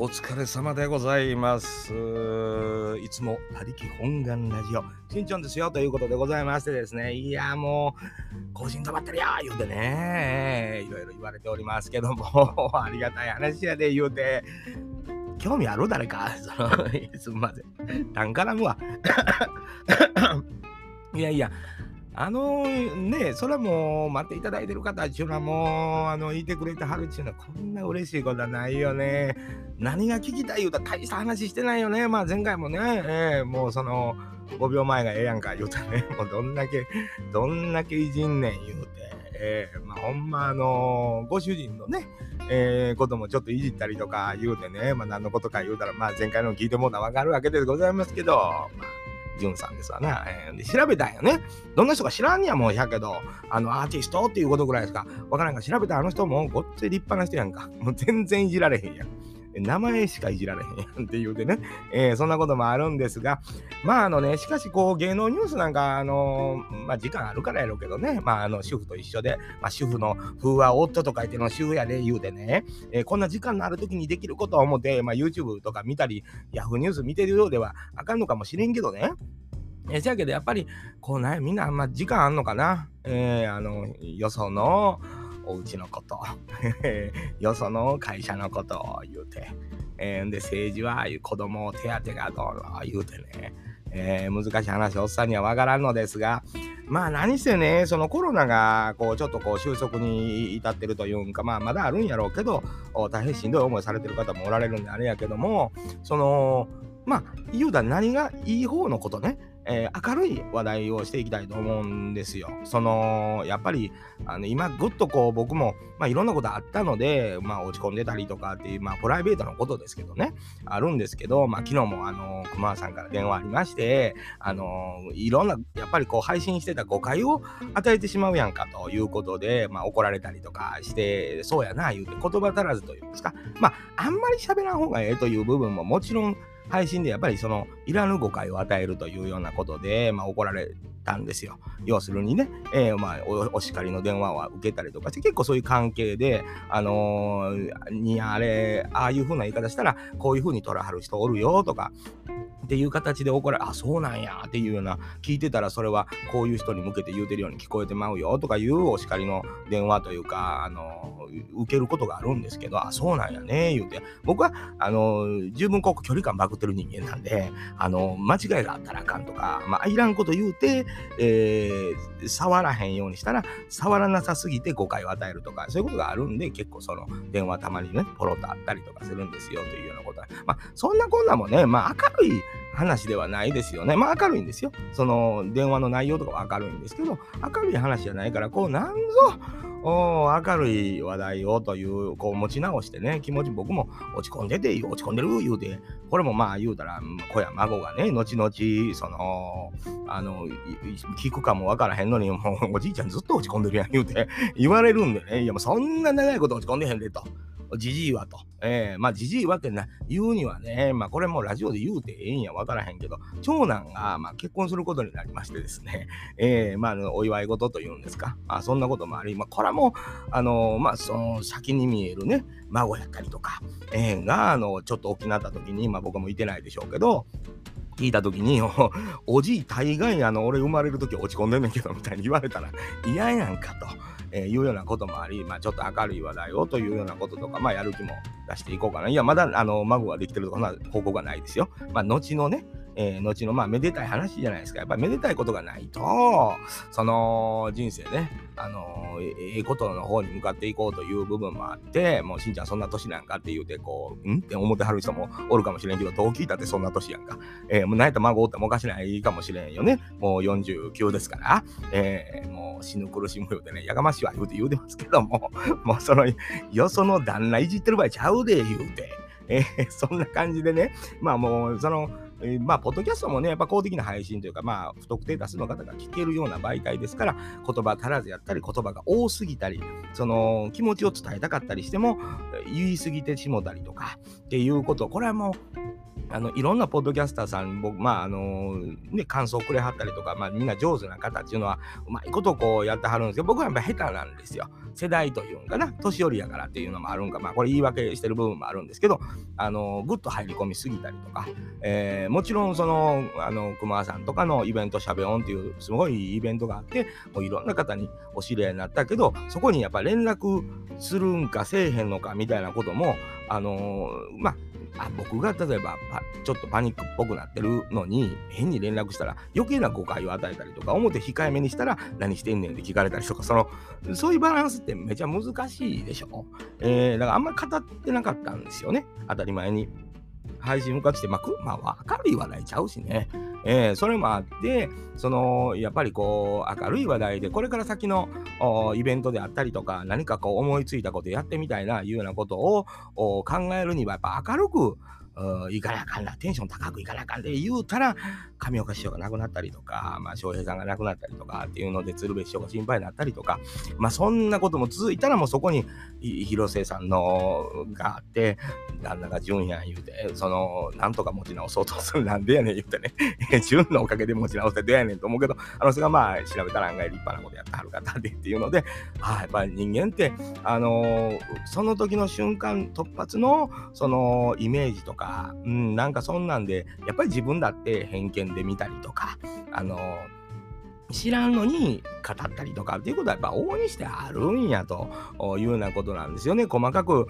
お疲れ様でございます。いつも他力本願ラジオ、しんちゃんですよということでございましてですね、いや、もう、更新止まってるよ言うてね、いろいろ言われておりますけども、ありがたい話やで言うて、興味ある誰か？そのすみません。単絡むわ。いやいや、あのね、それはもう待っていただいてる方っていうのはもう、あの、いてくれてはるっていうのはこんな嬉しいことはないよね。何が聞きたい言うたら大した話してないよね。まあ前回もね、えーもうその5秒前がええやんか言うたね、もうどんだけ、どんだけいじんねん言うて、えーまあほんまあのご主人のね、えーこともちょっといじったりとか言うてね、まあ何のことか言うたら、まあ前回の聞いてもらわかるわけでございますけど、まあジュンさんですわな、えーで調べたんよね。どんな人か知らんやもんやけど、あのアーティストっていうことぐらいですか。わからんが調べたあの人もごっつい立派な人やんか。もう全然いじられへんやん。名前しかいじられへんやんって言うてね、えーそんなこともあるんですが、まああのね、しかしこう芸能ニュースなんか、あのまあ時間あるからやろうけどね、まああの主婦と一緒で、まあ主婦の風は夫と書いての主婦やで言うてね、えーこんな時間のある時にできることを思って、まあ YouTube とか見たり、Yahoo ニュース見てるようではあかんのかもしれんけどね、えーせやけどやっぱりこうねみんなあんま時間あんのかな。えーあのよそのお家のこと。よその会社のことを言うて、えーで政治は子供を手当がどうの言うてね、えー難しい話おっさんにはわからんのですが。まあ何せねそのコロナがこうちょっとこう収束に至ってるというんかまあまだあるんやろうけど大変しんどい思いされてる方もおられるんであれやけどもそのまあ言うたら何がいい方のことね。えー明るい話題をしていきたいと思うんですよ。そのやっぱりあの今ぐっとこう僕も、まあ、いろんなことあったので、まあ、落ち込んでたりとかっていう、まあ、プライベートのことですけどねあるんですけど、まあ、昨日もあの熊さんから電話ありましてあのいろんなやっぱりこう配信してた誤解を与えてしまうやんかということで、まあ、怒られたりとかしてそうやな言うて言葉足らずというんですかまああんまり喋らん方がええという部分ももちろん配信でやっぱりそのいらぬ誤解を与えるというようなことで、まあ、怒られたんですよ。要するにね、えーまあ、おお叱りの電話は受けたりとかして結構そういう関係で、あのーにあれああいう風な言い方したらこういう風に取らはる人おるよとかっていう形で怒られあそうなんやっていうような聞いてたらそれはこういう人に向けて言うてるように聞こえてまうよとかいうお叱りの電話というか、あの受けることがあるんですけどあそうなんやね言うて。僕はあの十分こう距離感バグってる人間なんで、あの間違いがあったらあかんとか、まあ、いらんこと言うて、えー触らへんようにしたら触らなさすぎて誤解を与えるとかそういうことがあるんで結構その電話たまにねポロッとあったりとかするんですよというようなこと。はまあそんなこんなもねまあ明るい話ではないですよね。まあ明るいんですよ。その電話の内容とかは明るいんですけど明るい話じゃないからこうなんぞお明るい話題をというこう持ち直してね気持ち僕も落ち込んでて落ち込んでる言うてこれもまあ言うたら子や孫がね後々そのあの聞くかもわからへんのにもうおじいちゃんずっと落ち込んでるやん言うて言われるんでね。いやもうそんな長いこと落ち込んでへんでと。じじいはと。えーまあ、じじいはってな、言うにはね、まあ、これもラジオで言うてええんやわからへんけど、長男が、まあ、結婚することになりましてですね、えーまあ、お祝い事というんですか、まあ、そんなこともあり、まあ、これも、あのまあ、その先に見えるね、孫やったりとか、えーが、あの、ちょっと大きなった時に、まあ、僕もいてないでしょうけど、聞いた時に、おじい大概あの俺生まれる時落ち込んでんねんけどみたいに言われたら嫌やんかと、えーいうようなこともあり、まあ、ちょっと明るい話題をというようなこととか、まあ、やる気も出していこうかな。いや、まだあの孫ができてるとかそんな報告がないですよ。まあ、後のね、えー後のまあめでたい話じゃないですか。やっぱりめでたいことがないと、その人生ね、あのえええことの方に向かっていこうという部分もあって、もうしんちゃんそんな年なんかって言うて、こう、ん？って思ってはる人もおるかもしれんけど、どう聞いたってそんな年やんか。えーもう何やったら孫おってもおかしないかもしれんよね。もう49ですから、えーもう死ぬ苦しむようでね、やがましいわ言うて言うてますけども、もうその、よその旦那いじってる場合ちゃうで言うて。えーそんな感じでね、まあもう、その、えーまあ、ポッドキャストもね、やっぱ公的な配信というか、まあ、不特定多数の方が聞けるような媒体ですから、言葉足らずやったり、言葉が多すぎたり、その気持ちを伝えたかったりしても、言い過ぎてしもたりとか、っていうこと、これはもう、あのいろんなポッドキャスターさん僕まああのね感想をくれはったりとか、まあ、みんな上手な方っていうのはうまいことこうやってはるんですけど僕はやっぱ下手なんですよ。世代というんかな。年寄りやからっていうのもあるんか。まあこれ言い訳してる部分もあるんですけどあのぐっと入り込みすぎたりとか、えー、もちろんそのあの熊さんとかのイベントしゃべおんっていうすごいイベントがあってもういろんな方にお知り合いになったけどそこにやっぱ連絡するんかせえへんのかみたいなこともあのー、まああ僕が例えばちょっとパニックっぽくなってるのに変に連絡したら余計な誤解を与えたりとか表控えめにしたら何してんねんって聞かれたりとかそのそういうバランスってめちゃ難しいでしょ、えー、だからあんまり語ってなかったんですよね当たり前に。配信向かって、まあ、まあ、明るい話題ちゃうしね。えー、それもあって、その、やっぱりこう、明るい話題で、これから先のイベントであったりとか、何かこう思いついたことやってみたいな、いうようなことを考えるには、やっぱ明るく、いかなあかんな、テンション高くいかなあかんで言うたら、上岡師匠が亡くなったりとか、まあ、翔平さんが亡くなったりとかっていうので、鶴瓶師匠が心配になったりとか、まあ、そんなことも続いたら、もうそこに広瀬さんのがあって、旦那が純やん言うて、その、なんとか持ち直そうとする、なんでやねん言うてね、純のおかげで持ち直せどやねんと思うけど、あの人がまあ、調べたら案外立派なことやってはる方でっていうので、ああ、やっぱり人間って、あの、その時の瞬間突発の、その、イメージとか、うん、なんかそんなんで、やっぱり自分だって偏見で見たりとか、あの知らんのに語ったりとかっていうことはやっぱ往々にしてあるんやというようなことなんですよね。細かく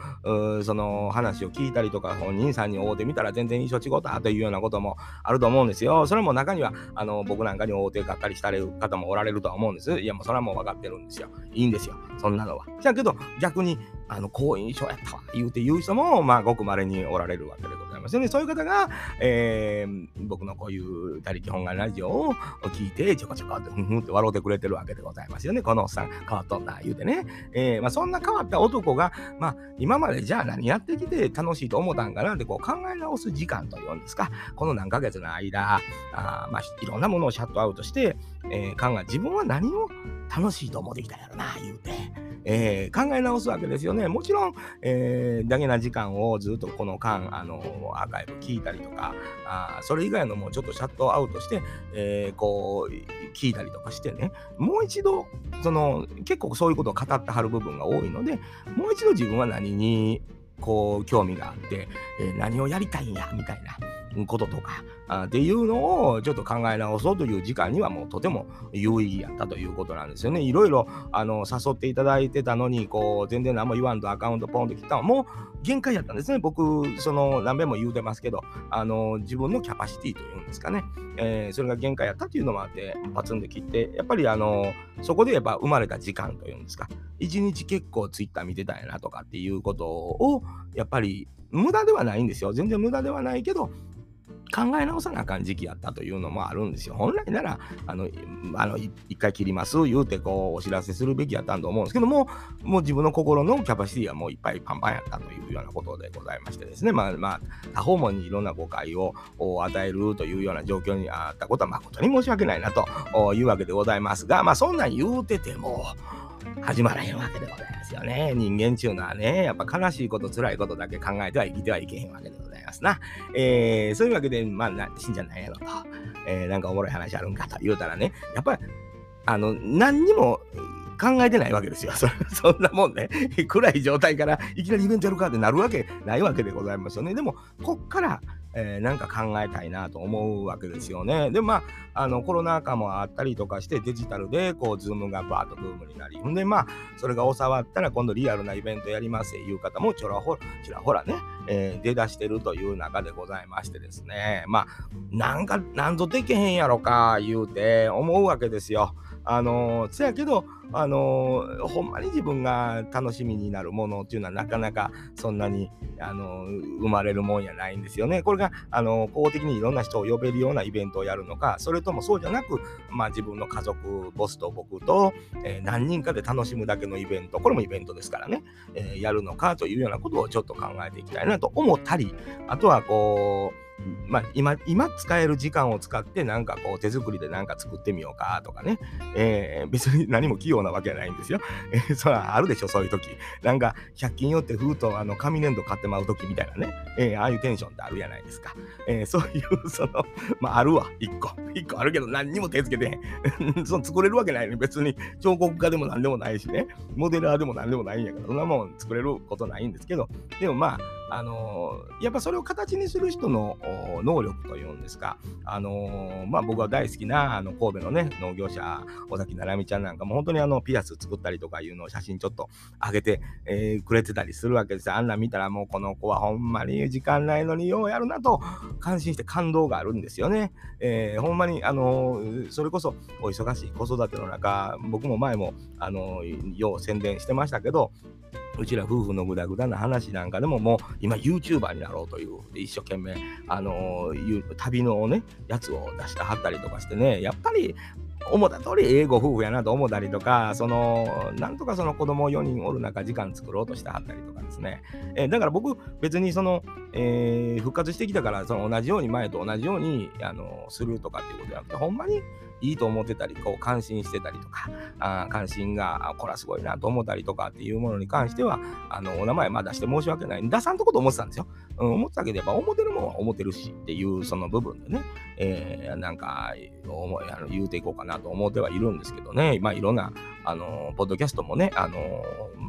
その話を聞いたりとか本人さんに会うてみたら全然印象違ったというようなこともあると思うんですよ。それも中にはあの僕なんかに会うてがっかりしたれ方もおられるとは思うんです。いやもうそれはもう分かってるんですよ。いいんですよ。そんなのは。じゃけど逆にあの好印象やったわ言うて言う人もまあごく稀におられるわけでございます。ますよね。そういう方が、えー、僕のこういう他力本願ラジオを聞いて、ちょこちょこってふんふんって笑ってくれてるわけでございますよね。このおっさん変わっとんな、言うてね。えー、まあ、そんな変わった男が、まあ、今までじゃあ何やってきて楽しいと思ったんかなってこう考え直す時間というんですか、この何ヶ月の間、あまあ、いろんなものをシャットアウトして、えー、考え、自分は何を楽しいと思ってきたんやろな、言うて。えー、考え直すわけですよね。もちろん、えー、だけな時間をずっとこの間、あのアーカイブ聞いたりとか、あそれ以外のもちょっとシャットアウトして、えー、こう、聞いたりとかしてね、もう一度、その、結構そういうことを語ってはる部分が多いので、もう一度自分は何に、こう、興味があって、えー、何をやりたいんや、みたいな。こととかあっていうのをちょっと考え直そうという時間にはもうとても有意義やったということなんですよね。いろいろあの誘っていただいてたのにこう全然何も言わんとアカウントポンと切ったのもう限界やったんですね。僕その何べんも言うてますけどあの自分のキャパシティというんですかね、えー、それが限界やったっていうのもあってパツンで切ってやっぱりあのそこでやっぱ生まれた時間というんですか一日結構ツイッター見てたんやなとかっていうことをやっぱり無駄ではないんですよ。全然無駄ではないけど、考え直さなあかん時期やったというのもあるんですよ。本来なら、あの、あの一回切ります言うてこうお知らせするべきやったんと思うんですけども、もう自分の心のキャパシティはもういっぱいパンパンやったというようなことでございましてですね、まあまあ、他方もにいろんな誤解を与えるというような状況にあったことは誠に申し訳ないなというわけでございますが、まあそんなん言うてても、始まらへんわけでございますよね。人間ちゅうのはね、やっぱ悲しいこと、辛いことだけ考えては生きてはいけへんわけでございますな。えー、そういうわけで、まあ、死んじゃないやろと、えー、なんかおもろい話あるんかと言うたらね、やっぱり、あの、何にも考えてないわけですよ。そそんなもんね、暗い状態からいきなりイベントやるかってなるわけないわけでございますよね。でも、こっから、えー、なんか考えたいなと思うわけですよね。で、まあ、あのコロナ禍もあったりとかしてデジタルでこう、 Zoom がバーッとブームになり、んで、まあ、それが収まったら今度リアルなイベントやりますっていう方もちょらほら、ちらほらね、えー、出だしてるという中でございましてですね、まあ、なんか、なんぞできへんやろか、言うて思うわけですよ。あのせやけど、あのほんまに自分が楽しみになるものっていうのはなかなかそんなに、あの生まれるもんやないんですよね。これが、あの公的にいろんな人を呼べるようなイベントをやるのか、それともそうじゃなく、まあ、自分の家族、ボスと僕と、え、何人かで楽しむだけのイベント、これもイベントですからね、えー、やるのかというようなことをちょっと考えていきたいなと思ったり、あとはこう、まあ、今、今使える時間を使って、なんかこう、手作りでなんか作ってみようかとかね。えー、別に何も器用なわけじゃないんですよ。えー、そらあるでしょ、そういう時。なんか、100均寄ってふうと、あの、紙粘土買ってまう時みたいなね。えー、ああいうテンションってあるじゃないですか。えー、そういう、その、まあ、あるわ、1個。1個あるけど、何にも手つけてへん。その作れるわけないね。別に、彫刻家でも何でもないしね。モデラーでも何でもないんやから、そんなもん作れることないんですけど、でもまあ、あの、やっぱそれを形にする人の能力というんですか、あの、まあ僕は大好きなあの神戸のね、農業者、尾崎ななみちゃんなんかも本当にあのピアス作ったりとかいうのを写真ちょっと上げて、えー、くれてたりするわけです。あんな見たらもうこの子はほんまに時間ないのにようやるなと感心して感動があるんですよね。えー、ほんまにあのそれこそお忙しい子育ての中、僕も前もあのよう宣伝してましたけど、うちら夫婦のぐだぐだな話なんかでももう今 YouTuber になろうという一生懸命あのー、旅のねやつを出してはったりとかしてねやっぱり思った通り英語夫婦やなと思ったりとか、その、なんとかその子供4人おる中、時間作ろうとしてはったりとかですね。えー、だから僕、別にその、えー、復活してきたから、その同じように前と同じように、あの、するとかっていうことじゃなくて、ほんまにいいと思ってたり、こう、感心してたりとか、あ関心が、これはすごいなと思ったりとかっていうものに関しては、あの、お名前まあ出して申し訳ない。出さんとこと思ってたんですよ。うん、思ってたけど、やっぱ思ってるもんは思ってるしっていうその部分でね、えー、なんか、思いあの言うていこうかなと思ってはいるんですけどね、まあいろんな、あの、ポッドキャストもね、あの、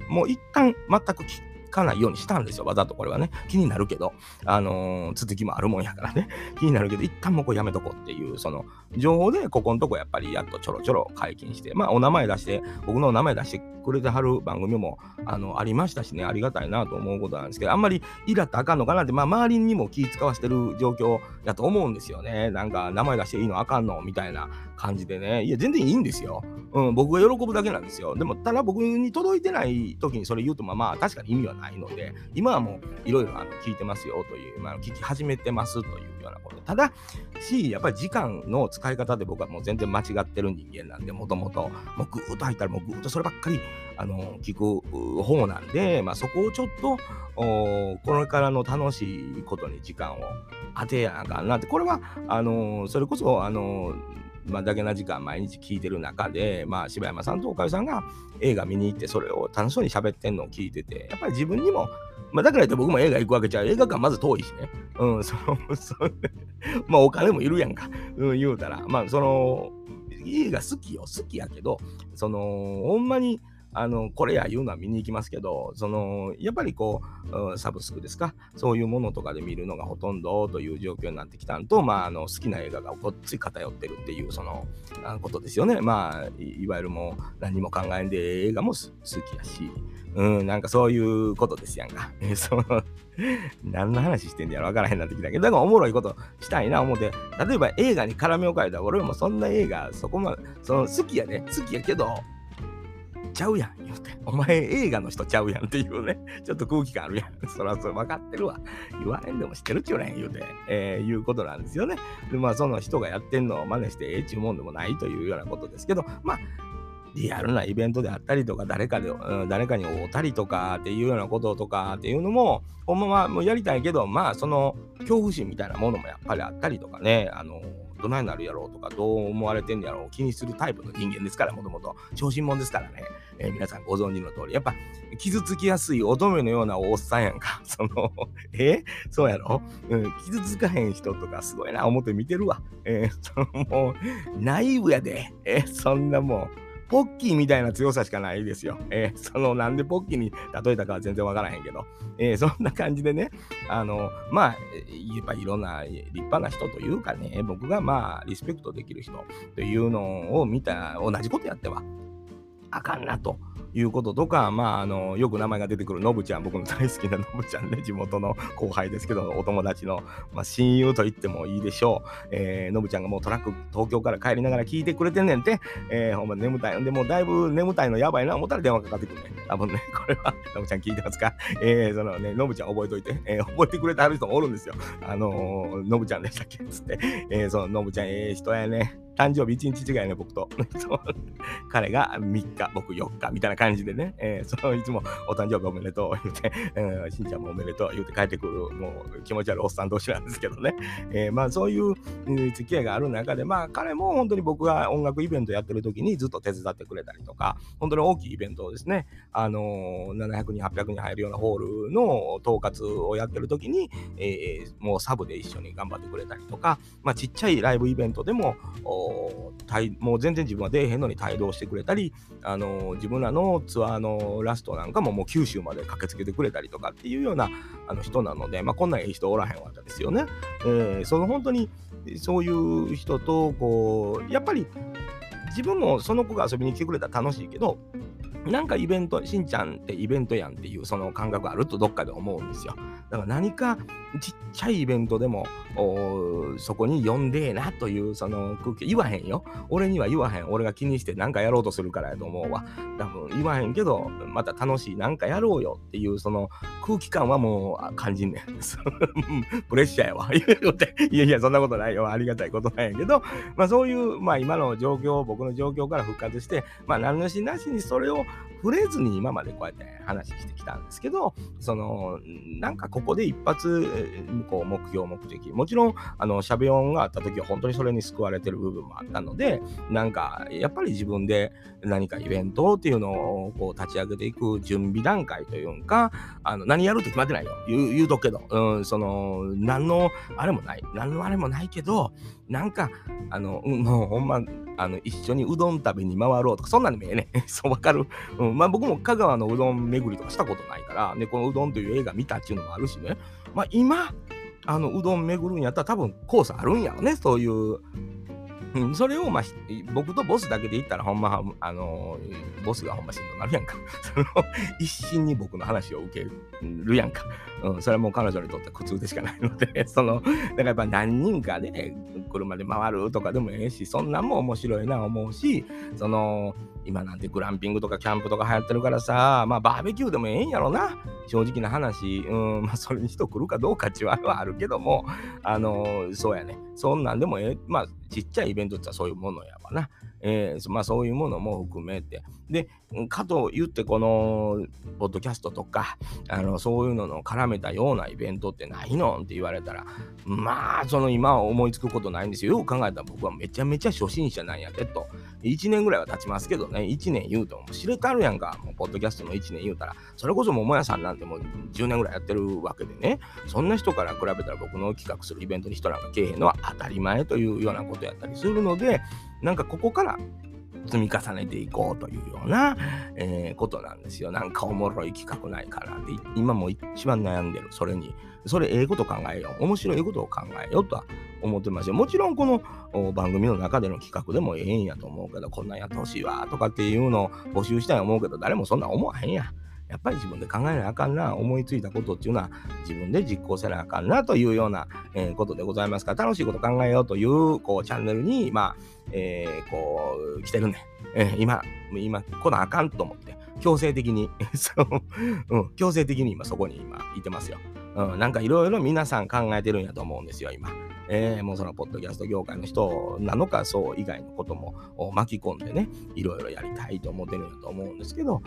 もう一旦全くかないようにしたんですよ。わざとこれはね。気になるけど、あのー、続きもあるもんやからね。気になるけど、一旦もうこれやめとこうっていう、その、情報で、ここのとこやっぱりやっとちょろちょろ解禁して、まあ、お名前出して、僕の名前出してくれてはる番組も、あの、ありましたしね、ありがたいなと思うことなんですけど、あんまりイラってあかんのかなって、まあ、周りにも気使わしてる状況やと思うんですよね。なんか、名前出していいのあかんのみたいな感じでね。いや、全然いいんですよ。うん、僕が喜ぶだけなんですよ。でも、ただ僕に届いてない時にそれ言うと、まあ、まあ、確かに意味はないので、今はもういろいろ聞いてますよという、まあ、聞き始めてますというようなこと。ただし、やっぱり時間の使い方で僕はもう全然間違ってる人間なんで、もともと、もうぐーっと入ったらもうぐーっとそればっかり、あの、聞く方なんで、まあそこをちょっと、これからの楽しいことに時間を当てやなあかんなって、これは、あの、それこそ、あの、まあ、だけな時間毎日聞いてる中で、まあ、柴山さんとおかゆさんが映画見に行ってそれを楽しそうに喋ってんのを聞いててやっぱり自分にも、まあ、だから言って僕も映画行くわけじゃ映画館まず遠いしね、うん、そのそまあお金もいるやんか、うん、言うたら。まあその映画好きよ。好きやけどそのほんまにあの、これや言うのは見に行きますけど、その、やっぱりこう、サブスクですか、そういうものとかで見るのがほとんどという状況になってきたんと、まあ、あの、好きな映画がごっつい偏ってるっていう、その、ことですよね。まあ、いわゆるもう何も考えんで映画も好きやし、うん、なんかそういうことですやんか。えその何の話してんやろ分からへんなってきたけど、だからおもろいことしたいな思って、例えば映画に絡みを変えたら、俺もそんな映画、そこまで、その好きやね、好きやけど、ちゃうやん、言うて。お前映画の人ちゃうやんっていうね、ちょっと空気感あるやん。そらそら分かってるわ。言われんでも知ってるっちゅうねん、言うて、えー、いうことなんですよね。で、まあその人がやってんのを真似してええっちゅうもんでもないというようなことですけど、まあ、リアルなイベントであったりとか、誰かで、うん、誰かに会うたりとかっていうようなこととかっていうのも、ほんまはもうやりたいけど、まあその恐怖心みたいなものもやっぱりあったりとかね、あのどないなるやろうとか、どう思われてんやろう、気にするタイプの人間ですから、もともと。小心者ですからね。えー、皆さんご存知の通り。やっぱ、傷つきやすい乙女のようなおっさんやんか。その、え？そうやろ、うん、傷つかへん人とかすごいな、思って見てるわ。えー、そのもう、ナイーブやで。えー、そんなもう。ポッキーみたいな強さしかないですよ。えー、その、なんでポッキーに例えたかは全然わからへんけど、えー、そんな感じでね、あの、まあ、やっぱいろんな立派な人というかね、僕がまあ、リスペクトできる人というのを見た、同じことやっては、あかんなということとか、まあ、あの、よく名前が出てくるのぶちゃん、僕の大好きな のぶちゃんね、地元の後輩ですけど、お友達の、まあ、親友と言ってもいいでしょう。えー、のぶちゃんがもうトラック、東京から帰りながら聞いてくれてんねんて、えー、ほんま眠たい。でもうだいぶ眠たいのやばいな思ったら電話かかってくるね。多分ね、これは、のぶちゃん聞いてますか？えー、そのね、のぶちゃん覚えといて、えー、覚えてくれてはる人もおるんですよ。あのー、のぶちゃんでしたっけ？つって、えー、そののぶちゃんええ人やね。誕生日1日違いね、僕と。彼が3日、僕4日、みたいな感じでね、えー、そのいつもお誕生日おめでとう言って、え ー、しんちゃんもおめでとう言って帰ってくる、もう気持ち悪いおっさん同士なんですけどね。えー、まあそういう付き合いがある中で、まあ彼も本当に僕が音楽イベントやってる時にずっと手伝ってくれたりとか、本当に大きいイベントをですね、あのー、700人、800人入るようなホールの統括をやってる時に、えー、もうサブで一緒に頑張ってくれたりとか、まあちっちゃいライブイベントでも、もう全然自分は出えへんのに帯同してくれたり、あの、自分らのツアーのラストなんかももう九州まで駆けつけてくれたりとかっていうようなあの人なので、まあこんないい人おらへんわけですよね。えー、その本当にそういう人とこうやっぱり自分もその子が遊びに来てくれたら楽しいけどなんかイベント、しんちゃんってイベントやんっていうその感覚あるとどっかで思うんですよ。だから何かちっちゃいイベントでもそこに呼んでえなというその空気言わへんよ。俺には言わへん。俺が気にして何かやろうとするからやと思うわ。多分言わへんけど、また楽しい何かやろうよっていうその空気感はもう感じんねん。プレッシャーやわ。いやいや、そんなことないよ。ありがたいことなんやけど、まあそういう、まあ今の状況、僕の状況から復活して、まあ何のしなしにそれを触れずに今までこうやって話してきたんですけど、その、なんかここで一発、こう、目標、目的。もちろん、あの、しゃべ音があった時は本当にそれに救われてる部分もあったので、なんか、やっぱり自分で何かイベントっていうのをこう立ち上げていく準備段階というか、あの、何やるって決まってないよ。言う言うとくけど、うん、その、何の、あれもない。何のあれもないけど、なんか、あの、うん、もうほんま、あの、一緒にうどん食べに回ろうとか、そんなんでもええね。そう、わかる？うん、まあ僕も香川のうどん巡りとかしたことないから、ね、このうどんという映画見たっちゅうのもあるしね。まあ今、あの、うどん巡るんやったら多分コースあるんやろね。そういう、それを、まあ、僕とボスだけで言ったら、ほんま、あの、ボスがほんましんどなるやんか。その、一心に僕の話を受けるやんか。うん、それはもう彼女にとっては苦痛でしかないので、その、だからやっぱ何人かで、車で回るとかでもええし、そんなんも面白いな思うし、その、今なんてグランピングとかキャンプとか流行ってるからさ、まあバーベキューでもええんやろな。正直な話、うん、まあそれに人来るかどうかっちはあるけども、あのー、そうやね。そんなんでもええ、まあちっちゃいイベントってそういうものやわな。えー、まあそういうものも含めて。で、かと言ってこの、ポッドキャストとか、あの、そういうのの絡めたようなイベントってないのって言われたら、まあ、その今は思いつくことないんですよ。よく考えたら僕はめちゃめちゃ初心者なんやでと。1年ぐらいは経ちますけどね、1年言うともう知れたるやんか。もうポッドキャストの1年言うたら、それこそ桃屋さんなんてもう10年ぐらいやってるわけでね、そんな人から比べたら僕の企画するイベントに人なんかけえへんのは当たり前というようなことやったりするので、なんかここから積み重ねていこうというような、えー、ことなんですよ。なんかおもろい企画ないかなって、今も一番悩んでる、それに。それ、ええこと考えよう。面白いことを考えようとは思ってますよ。もちろん、この番組の中での企画でもええんやと思うけど、こんなんやってほしいわとかっていうのを募集したい思うけど、誰もそんな思わへんや。やっぱり自分で考えなあかんな、思いついたことっていうのは自分で実行せなあかんなというような、えー、ことでございますから、楽しいこと考えようという、こう、チャンネルに、まあ、えー、こう、来てるね。えー、今、今、来なあかんと思って、強制的に そう、うん、強制的に今そこに今いてますよ。うん、なんかいろいろ皆さん考えてるんやと思うんですよ、今。えー、もうそのポッドキャスト業界の人なのか、そう以外のことも巻き込んでね、いろいろやりたいと思ってるんだと思うんですけど、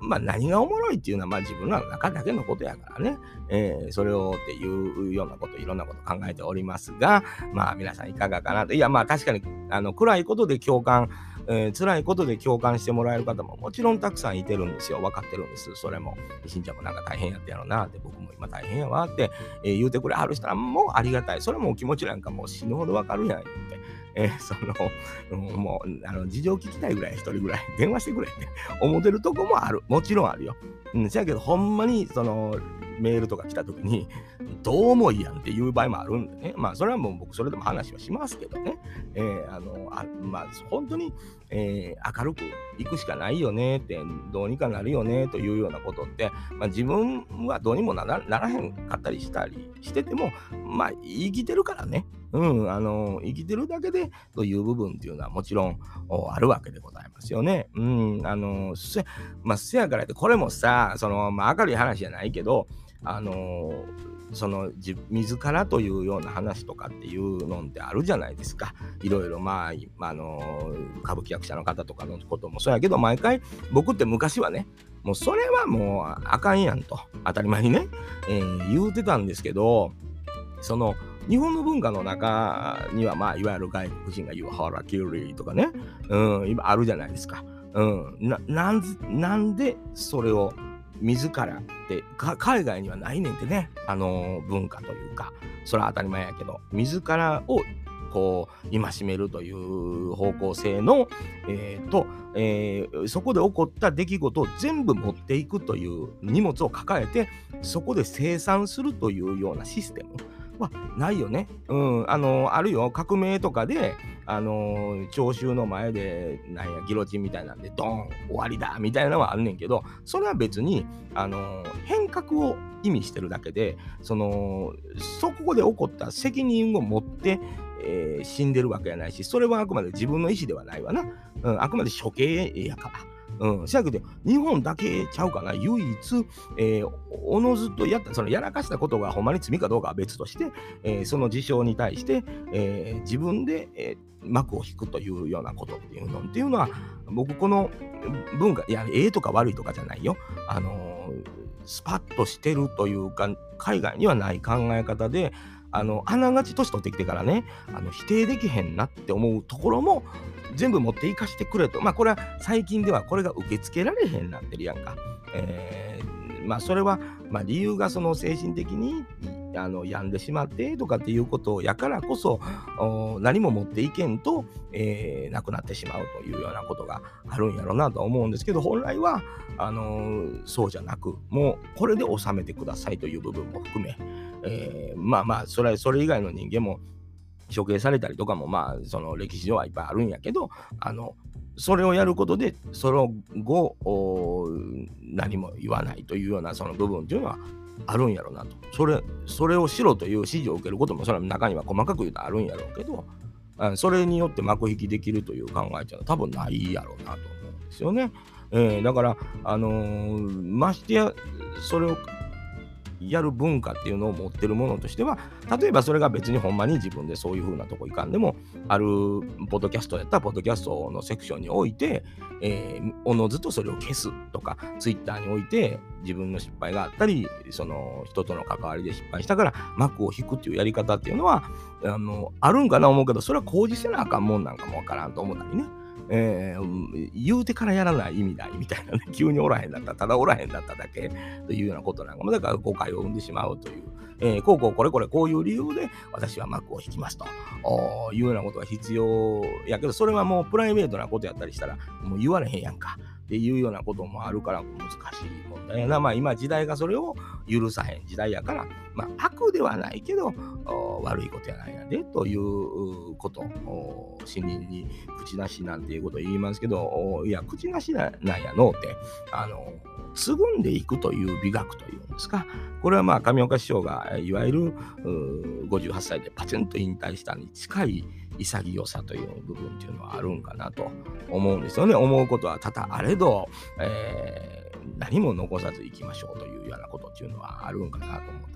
まあ何がおもろいっていうのは、まあ自分の中だけのことやからね、えー、それをっていうようなこと、いろんなこと考えておりますが、まあ皆さんいかがかなと。いや、まあ確かに、あの、暗いことで共感、えー、辛いことで共感してもらえる方ももちろんたくさんいてるんですよ。分かってるんです。それも。しんちゃんもなんか大変やったやろなって、僕も今大変やわって、えー、言うてくれはる人はもうありがたい。それも気持ちなんかもう死ぬほどわかるやんって。えー、その、もう、あの、事情聞きたいぐらい、一人ぐらい、電話してくれって思ってるとこもある。もちろんあるよ。うん、せやけど、ほんまに、その、メールとか来た時に、どうもいいやんっていう場合もあるんでね。まあ、それはもう僕、それでも話はしますけどね。えー、あの、あまあ、本当に、えー、明るくいくしかないよねって、どうにかなるよねというようなことって、まあ、自分はどうにもならへんかったりしたりしてても、まあ、生きてるからね。うん、あの、生きてるだけでという部分っていうのはもちろんあるわけでございますよね。うん、あの、せ、まあ、せやからって、これもさ、その、まあ、明るい話じゃないけど、あのその自らというような話とかっていうのってあるじゃないですか。いろいろまあ、あの歌舞伎役者の方とかのこともそうやけど毎回僕って昔はねもうそれはもうあかんやんと当たり前にね、えー、言うてたんですけどその日本の文化の中にはまあいわゆる外国人が言うハラキュリーとかね、うん、今あるじゃないですか。うん、ななんでそれを自らって海外にはないねんってね。あの文化というか。それは当たり前やけど。自らをこう戒めるという方向性の、えー、と、えー、そこで起こった出来事を全部持っていくという荷物を抱えてそこで生産するというようなシステムはないよね。うん、あの、あるよ、革命とかで、あの、聴衆の前で、なんや、ギロチンみたいなんで、ドーン、終わりだ、みたいなのはあるねんけど、それは別に、あの、変革を意味してるだけで、その、そこで起こった責任を持って、えー、死んでるわけやないし、それはあくまで自分の意思ではないわな。うん、あくまで処刑やから。うん、しやけど、日本だけちゃうかな、唯一、えー、おのずとやった、そのやらかしたことがほんまに罪かどうかは別として、えー、その事象に対して、えー、自分で、え、幕を引くというようなことっていうのっていうのは、僕、この文化、いや、ええとか悪いとかじゃないよ。あのスパッとしてるというか、海外にはない考え方で、あの、あながち年取ってきてからね、あの否定できへんなって思うところも、全部持っていかしてくれと。まあこれは最近ではこれが受け付けられへんなってるやんか。えー、まあそれは、まあ、理由がその精神的にあの病んでしまってとかっていうことをやからこそ何も持っていけんと、えー、亡くなってしまうというようなことがあるんやろうなと思うんですけど本来はあの、そうじゃなくもうこれで収めてくださいという部分も含め、えー、まあまあそれそれ以外の人間も処刑されたりとかもまあその歴史上はいっぱいあるんやけどあのそれをやることでその後何も言わないというようなその部分っていうのはあるんやろうなとそれそれをしろという指示を受けることもそれは中には細かく言うとあるんやろうけどそれによって幕引きできるという考えっていうのは多分ないやろうなと思うんですよね。えー、だから、あのー、ましてやそれをやる文化っていうのを持ってるものとしては例えばそれが別にほんまに自分でそういう風なとこ行かんでもあるポッドキャストやったらポッドキャストのセクションにおいて、えー、おのずとそれを消すとかツイッターにおいて自分の失敗があったりその人との関わりで失敗したから幕を引くっていうやり方っていうのはあのあるんかな思うけどそれは工事せなあかんもんなんかもわからんと思ったりね。えー、言うてからやらない意味ないみたいなね、急におらへんだった、ただおらへんだっただけというようなことなんかも、だから誤解を生んでしまうという、えー、こうこうこれこれこういう理由で私は幕を引きますと。いうようなことが必要やけど、それはもうプライベートなことやったりしたら、もう言われへんやんか。っていうようなこともあるから難しい問題やな。まあ今時代がそれを許さへん時代やから、まあ悪ではないけど悪いことやないやでということ、死人に口なしなんていうことを言いますけど、いや、口なしなんやのって、あの、ーぐんでいくという美学というんですか。これはまあ上岡師匠がいわゆる58歳でパチンと引退したに近い潔さという部分っていうのはあるんかなと思うんですよね。思うことは多々あれど、えー、何も残さず行きましょうというようなことっていうのはあるんかなと思って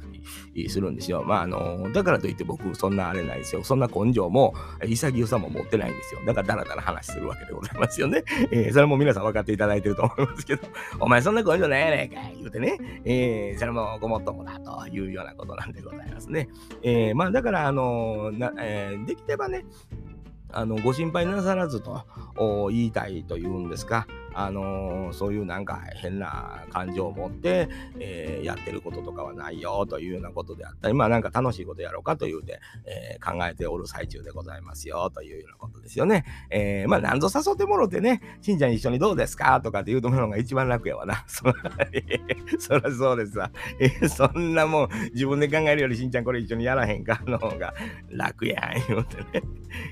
するんですよ。まあ、あの、だからといって僕、そんなあれないですよ。そんな根性も、潔さも持ってないんですよ。だからだらだら話するわけでございますよね。えー、それも皆さん分かっていただいてると思いますけど、お前そんな根性ないやねんか言うてね、えー、それもごもっともだというようなことなんでございますね。えー、まあ、だから、あのなえー、できればね、あのご心配なさらずと言いたいというんですか、あのー、そういうなんか変な感情を持って、えー、やってることとかはないよというようなことであったり、まあなんか楽しいことやろうかというて、えー、考えておる最中でございますよというようなことですよね。えー、まあなんぞ誘ってもろてね、しんちゃん一緒にどうですか？とかって言うとものが一番楽やわな。そそりゃそうですわ。え、そんなもん自分で考えるよりしんちゃんこれ一緒にやらへんかの方が楽やん言うてね。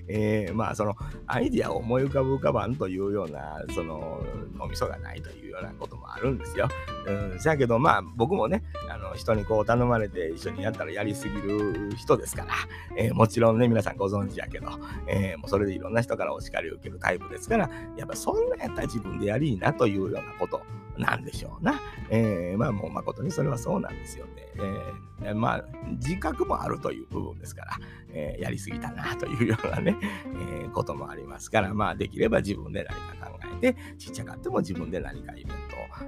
え、まあそのアイディアを思い浮かぶ浮かばんというようなその脳みそがないというようなこともあるんですよ。うん、せやけどまあ僕もねの人にこう頼まれて一緒にやったらやりすぎる人ですから、えー、もちろんね皆さんご存知やけど、えー、もうそれでいろんな人からお叱りを受けるタイプですからやっぱそんなやったら自分でやりいなというようなことなんでしょうな。えー、まあもう誠にそれはそうなんですよね。えー、まあ自覚もあるという部分ですから、えー、やりすぎたなというようなね、え、こともありますから、まあできれば自分で何か考えて、ちっちゃかっても自分で何かイベント、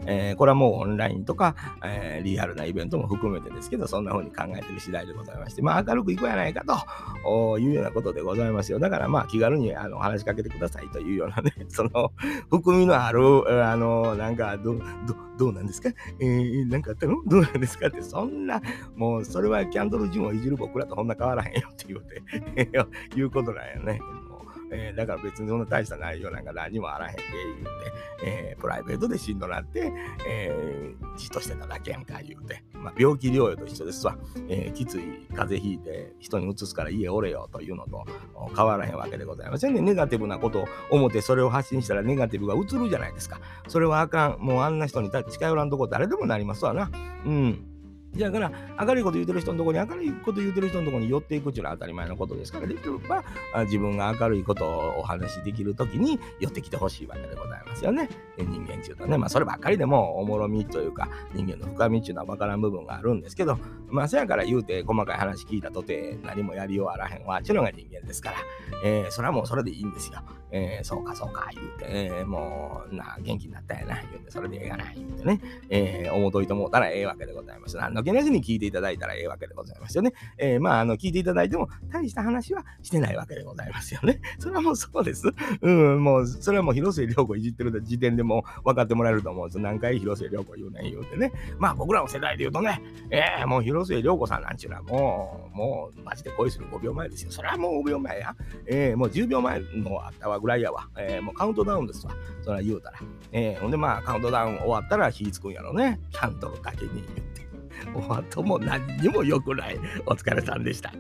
え、これはもうオンラインとか、え、リアルなイベントも含めてですけど、そんな風に考えてる次第でございまして、まあ明るくいこうやないかというようなことでございますよ。だからまあ気軽にあの話しかけてくださいというようなね、その含みのある、あの、なんかど、ど、どうなんですか？えー、なんかあったの？どうなんですかって、そんな、もうそれはキャンドル・ジムをいじる僕らとそんな変わらへんよって言うて、いうことなんやね。えー、だから別にそんな大した内容なんか何もあらへんで言うて、えー、プライベートでしんどなって、えー、じっとしてただけやんか言うて、まあ、病気療養と一緒ですわ、えー、きつい風邪ひいて人にうつすから家おれよというのと変わらへんわけでございませんね。ネガティブなことを思ってそれを発信したらネガティブが移るじゃないですか。それはあかん。もうあんな人に近寄らんとこ誰でもなりますわな。うん。だから、明るいこと言うてる人のところに、明るいこと言うてる人のところに寄っていくっていうのは当たり前のことですから、できれば自分が明るいことをお話しできるときに寄ってきてほしいわけでございますよね。人間中とね、まあそればっかりでもおもろみというか、人間の深みっていうのは分からん部分があるんですけど、まあせやから言うて細かい話聞いたとて何もやりようあらへんわ、っていうのが人間ですから、えー、それはもうそれでいいんですよ。えー、そうかそうか言うて、えー、もうな元気になったやな言うてそれでええがな言うてね、えー、思うといてもうたらええわけでございます。何の気なしに聞いていただいたらええわけでございますよね。えー、まああの聞いていただいても大した話はしてないわけでございますよね。それはもうそうです。うん、もうそれはもう広末涼子いじってる時点でもう分かってもらえると思うんです。何回広末涼子言うねん言うてね。まあ僕らの世代で言うとね、えー、もう広末涼子さんなんちゅうのはもう、もうマジで恋する5秒前ですよ。それはもう5秒前や。えー、もう10秒前のあったわぐらいやわ。えー、もうカウントダウンですわ。それは言うたら。えー、ほんでまあカウントダウン終わったら火つくんやろね。キャンドルだけに言って。お後も何にも良くない。お疲れさんでした。